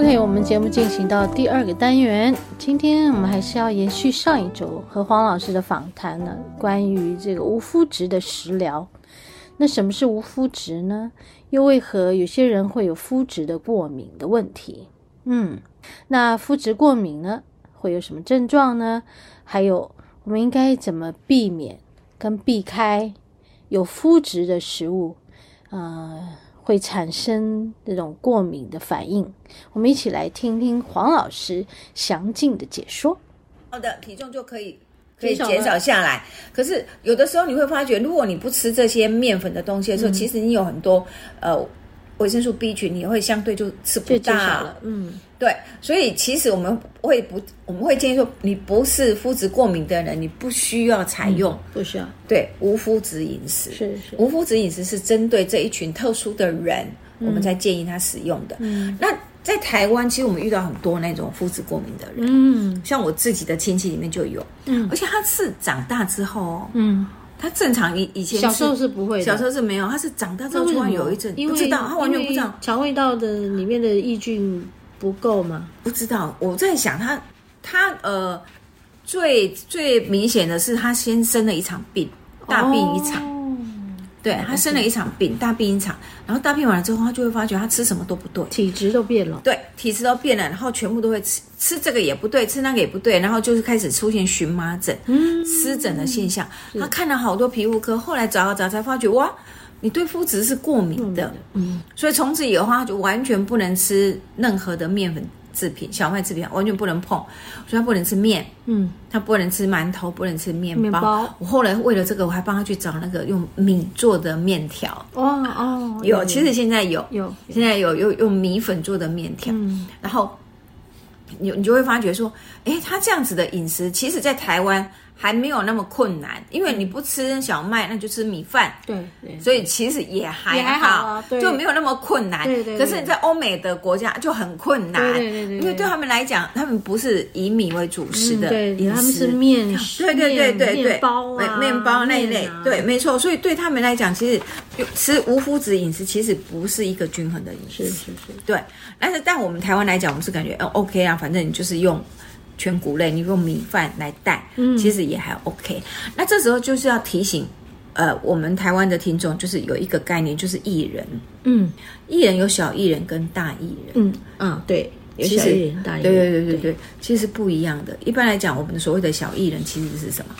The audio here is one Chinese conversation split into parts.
OK，我们节目进行到第二个单元。今天我们还是要延续上一周和黄老师的访谈呢，关于这个无麸质的食疗。那什么是无麸质呢？又为何有些人会有麸质的过敏的问题？嗯，那麸质过敏呢，会有什么症状呢？还有我们应该怎么避免跟避开有麸质的食物？呃。会产生这种过敏的反应，我们一起来听听黄老师详尽的解说。好的，体重就可以可以减少下来。可是有的时候你会发觉，如果你不吃这些面粉的东西的时候，嗯、其实你有很多呃维生素 B 群，你会相对就吃不大了。嗯。对，所以其实我们会不，我们会建议说，你不是麸质过敏的人，你不需要采用，嗯、不需要。对，无麸质饮食是是，无麸质饮食是针对这一群特殊的人，嗯、我们才建议他使用的。嗯，那在台湾，其实我们遇到很多那种麸质过敏的人，嗯，像我自己的亲戚里面就有，嗯，而且他是长大之后，嗯，他正常以以前小时候是不会的，小时候是没有，他是长大之后突然有一阵不知道，他完全不知道肠胃道的里面的益菌。不够吗？不知道，我在想他，他呃，最最明显的是他先生了一场病，大病一场。哦、对，他生了一场病，大病一场，然后大病完了之后，他就会发觉他吃什么都不对，体质都变了。对，体质都变了，然后全部都会吃吃这个也不对，吃那个也不对，然后就是开始出现荨麻疹、嗯、湿疹的现象。他看了好多皮肤科，后来找啊找才发觉哇。你对麸质是过敏的，嗯，所以从此以后他就完全不能吃任何的面粉制品、小麦制品，完全不能碰。所以他不能吃面，嗯，他不能吃馒头，不能吃面包。面包。我后来为了这个，我还帮他去找那个用米做的面条。哦哦，有，其实现在有，有，现在有用用米粉做的面条。嗯，然后你你就会发觉说，哎，他这样子的饮食，其实在台湾。还没有那么困难，因为你不吃小麦，那就吃米饭。对，对，所以其实也还还好啊，就没有那么困难。对对，对。可是你在欧美的国家就很困难，对对对，对，因为对他们来讲，他们不是以米为主食的，嗯、对，他们是面，对对对对对，面包啊，面包那一类，啊、对，没错。所以对他们来讲，其实吃无麸质饮食其实不是一个均衡的饮食，是是是。对，但是但我们台湾来讲，我们是感觉哦 OK 啊，反正你就是用。全谷类，你用米饭来带，嗯，其实也还 OK。那这时候就是要提醒，呃，我们台湾的听众，就是有一个概念，就是艺人，嗯，艺人有小艺人跟大艺人，嗯嗯，对，有小艺人、大艺人，对对对对对，其实不一样的。一般来讲，我们所谓的小艺人其实是什么？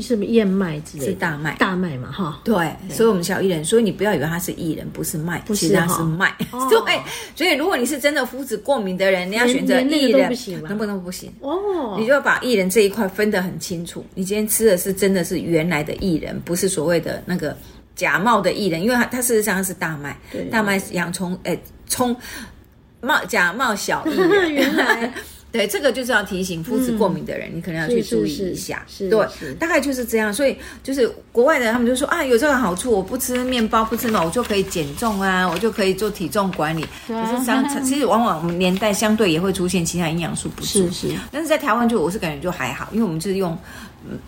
是燕麦之类的，是大麦，大麦嘛，哈。对，所以我们小薏仁，所以你不要以为它是薏仁，不是麦，其实它是麦。对，所以如果你是真的麸质过敏的人，你要选择薏仁，能不能不行？哦，你就要把薏仁这一块分得很清楚。你今天吃的是真的是原来的薏仁，不是所谓的那个假冒的薏仁，因为它它事实上是大麦，大麦洋葱，哎，葱冒假冒小薏仁，原来。对，这个就是要提醒肤质过敏的人，嗯、你可能要去注意一下。是，是，是，对，大概就是这样。所以就是国外的人，他们就说啊，有这个好处，我不吃面包，不吃嘛，我就可以减重啊，我就可以做体重管理。对可是相，其实往往我们年代相对也会出现其他营养素不足。是是。但是在台湾就我是感觉就还好，因为我们就是用。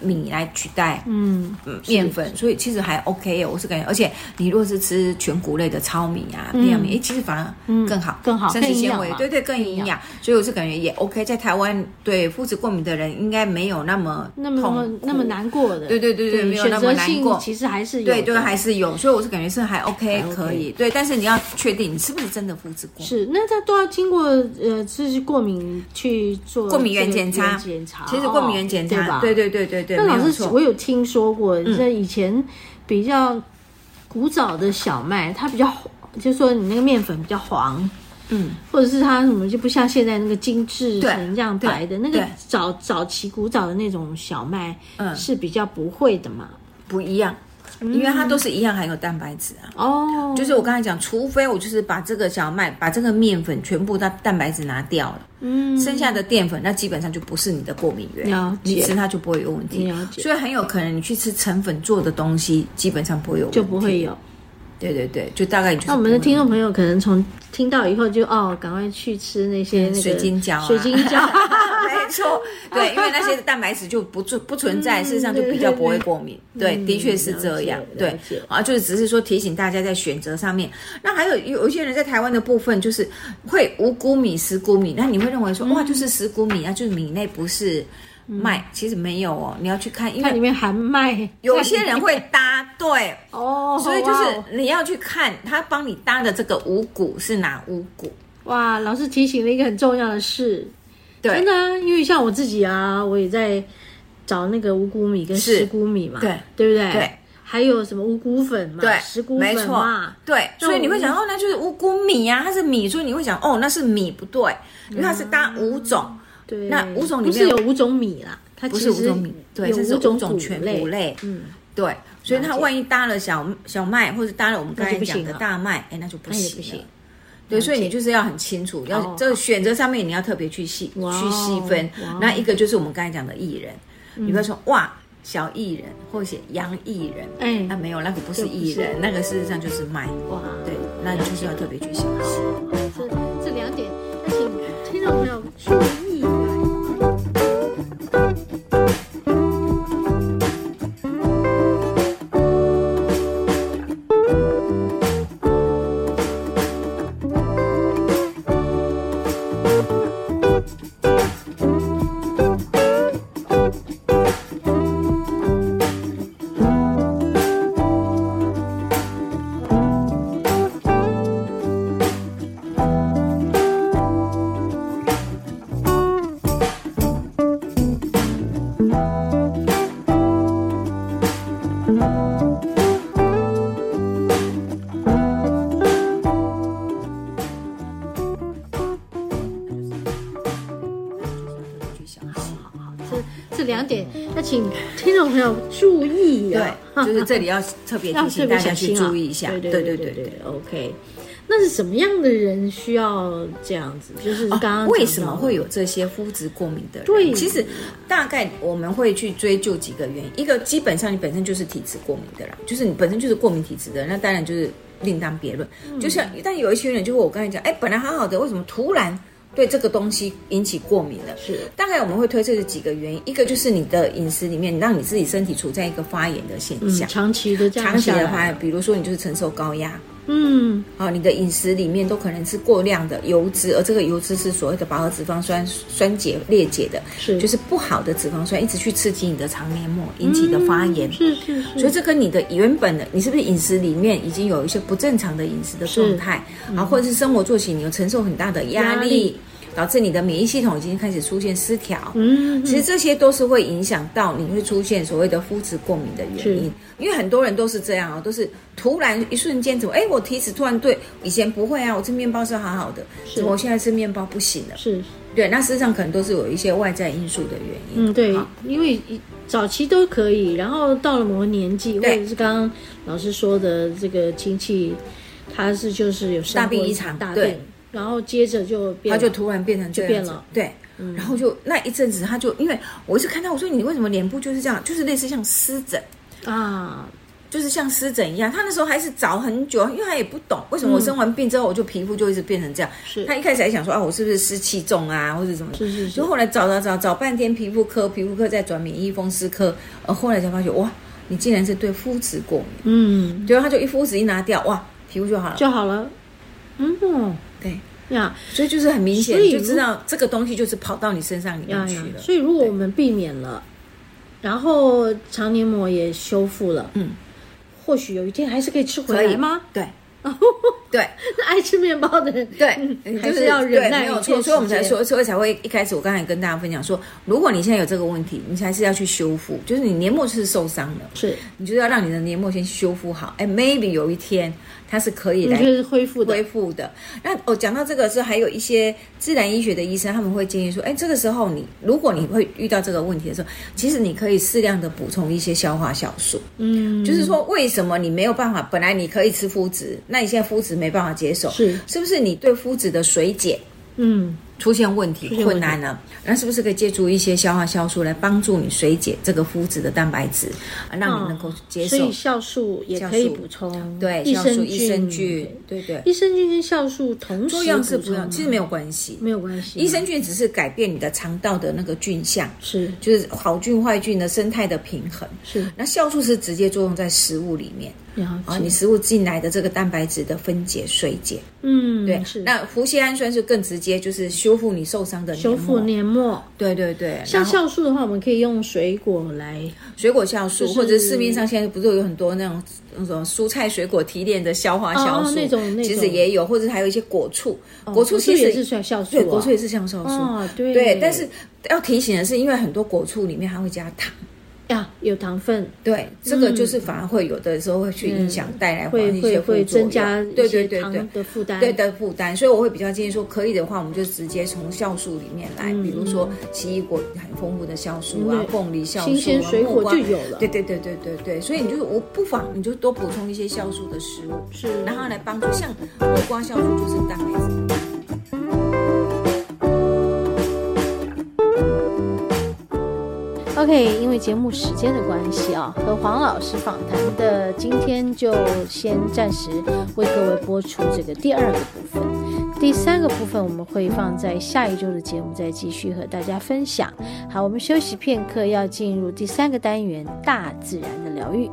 米来取代嗯面粉，所以其实还 OK 哦。我是感觉，而且你如果是吃全谷类的糙米啊、培养米，哎，其实反而更好，更好，膳食纤维，对对，更营养。所以我是感觉也 OK。在台湾，对麸质过敏的人应该没有那么那么那么难过的。对对对对，没有那么难过。其实还是有，对对还是有。所以我是感觉是还 OK 可以。对，但是你要确定你是不是真的麸质过敏。是，那他都要经过呃，就是过敏去做过敏原检查。检查，其实过敏原检查，对对对。对对对，那老师，我有听说过，像以前比较古早的小麦，它比较，就是说你那个面粉比较黄，嗯，或者是它什么就不像现在那个精致成这样白的，那个早早期古早的那种小麦，嗯，是比较不会的嘛，不一样，因为它都是一样含有蛋白质啊。哦，就是我刚才讲，除非我就是把这个小麦、把这个面粉全部的蛋白质拿掉了，嗯，剩下的淀粉，那基本上就不是你的过敏源，你吃它就不会有问题。所以很有可能你去吃成粉做的东西，基本上不会有问题，就不会有。对对对，就大概就是。那我们的听众朋友可能从听到以后就哦，赶快去吃那些那个水晶胶、啊，水晶胶，没错，对，因为那些蛋白质就不存不存在，事实上就比较不会过敏。对，的确是这样。对，啊，就是只是说提醒大家在选择上面。那还有有一些人在台湾的部分，就是会五谷米、十谷米，那你会认为说哇，就是十谷米啊，就是米类不是。麦其实没有哦，你要去看，因为里面含麦。有些人会搭对。哦，所以就是你要去看他帮你搭的这个五谷是哪五谷。哇，老师提醒了一个很重要的事，对，真的啊，因为像我自己啊，我也在找那个五谷米跟十谷米嘛，对，对不对？对，还有什么五谷粉嘛，对，十谷粉嘛，对，所以你会想哦，那就是五谷米啊，它是米，所以你会想哦，那是米不对，因为它是搭五种。对，那五种里面不是有五种米啦，它不是五种米，对，这是五种全谷类。嗯，对，所以它万一搭了小小麦，或者搭了我们刚才讲的大麦，哎，那就不行。对，所以你就是要很清楚，要这个选择上面你要特别去细去细分。那一个就是我们刚才讲的艺人，你不要说哇小艺人或者写洋艺人，哎，那没有，那个不是艺人，那个事实上就是麦。哇，对，那你就是要特别去小心。注意啊，对，就是这里要特别提醒 大家去注意一下。对对对对对，OK。那是什么样的人需要这样子？就是刚刚为什么会有这些肤质过敏的人？对，其实大概我们会去追究几个原因。一个基本上你本身就是体质过敏的啦，就是你本身就是过敏体质的，那当然就是另当别论。就像但有一些人，就是我刚才讲，哎，本来好好的，为什么突然？对这个东西引起过敏了，是。大概我们会推测是几个原因，一个就是你的饮食里面让你自己身体处在一个发炎的现象，嗯、长期的长期的发炎，比如说你就是承受高压，嗯，好，你的饮食里面都可能是过量的油脂，而这个油脂是所谓的饱和脂肪酸酸解裂解的，是。就是不好的脂肪酸一直去刺激你的肠黏膜引起的发炎，嗯、是是是，所以这跟你的原本的你是不是饮食里面已经有一些不正常的饮食的状态，嗯、啊，或者是生活作息你有承受很大的压力。导致你的免疫系统已经开始出现失调，嗯，其实这些都是会影响到你会出现所谓的肤质过敏的原因。因为很多人都是这样啊，都是突然一瞬间怎么，哎，我体质突然对，以前不会啊，我吃面包是好好的，是。我现在吃面包不行了，是，对，那事实上可能都是有一些外在因素的原因。嗯，对，因为早期都可以，然后到了某个年纪，或者是刚刚老师说的这个亲戚，他是就是有大病一场，大病。然后接着就变，他就突然变成这样了，对，嗯、然后就那一阵子，他就因为我一直看到，我说你为什么脸部就是这样，就是类似像湿疹啊，就是像湿疹一样。他那时候还是找很久，因为他也不懂为什么我生完病之后，我就皮肤就一直变成这样。是、嗯、他一开始还想说啊，我是不是湿气重啊，或者什么？是是是。就后来找找找找半天，皮肤科，皮肤科再转免疫风湿科，呃，后来才发觉哇，你竟然是对肤质过敏。嗯，结果他就一肤质一拿掉，哇，皮肤就好了，就好了。嗯。对呀，所以就是很明显，就知道这个东西就是跑到你身上里面去了。所以如果我们避免了，然后肠黏膜也修复了，嗯，或许有一天还是可以吃回来吗？对，对，那爱吃面包的人，对，还是要忍耐。没有错，所以我们才说，所以才会一开始我刚才跟大家分享说，如果你现在有这个问题，你还是要去修复，就是你黏膜是受伤的，是，你就是要让你的黏膜先修复好。哎，maybe 有一天。它是可以来恢复的，恢复的。那我讲到这个是还有一些自然医学的医生，他们会建议说，哎，这个时候你如果你会遇到这个问题的时候，其实你可以适量的补充一些消化酵素。嗯，就是说为什么你没有办法？本来你可以吃麸质，那你现在麸质没办法接受，是是不是？你对麸质的水解，嗯。出现问题困难了，那是不是可以借助一些消化酵素来帮助你水解这个麸质的蛋白质，让你能够接受？所以酵素也可以补充，对，益生菌，益生菌，对对，益生菌跟酵素同时作用是不一样，其实没有关系，没有关系。益生菌只是改变你的肠道的那个菌相，是，就是好菌坏菌的生态的平衡，是。那酵素是直接作用在食物里面。啊，你食物进来的这个蛋白质的分解水解，嗯，对，是。那麸锾胺酸是更直接，就是修复你受伤的修复黏膜。对对对。像酵素的话，我们可以用水果来，水果酵素，或者市面上现在不是有很多那种那种蔬菜水果提炼的消化酵素，那种那种其实也有，或者还有一些果醋，果醋其实也是算酵素，对，果醋也是像酵素，对对。但是要提醒的是，因为很多果醋里面还会加糖。呀，有糖分，对，这个就是反而会有的时候会去影响，带来一些副作用，增加对对对对。的负担，对的负担。所以我会比较建议说，可以的话，我们就直接从酵素里面来，比如说奇异果很丰富的酵素啊，凤梨酵素啊，新鲜水果就有了。对对对对对对，所以你就我不妨你就多补充一些酵素的食物，是，然后来帮助，像木瓜酵素就是蛋白质。OK，因为节目时间的关系啊，和黄老师访谈的今天就先暂时为各位播出这个第二个部分，第三个部分我们会放在下一周的节目再继续和大家分享。好，我们休息片刻，要进入第三个单元——大自然的疗愈。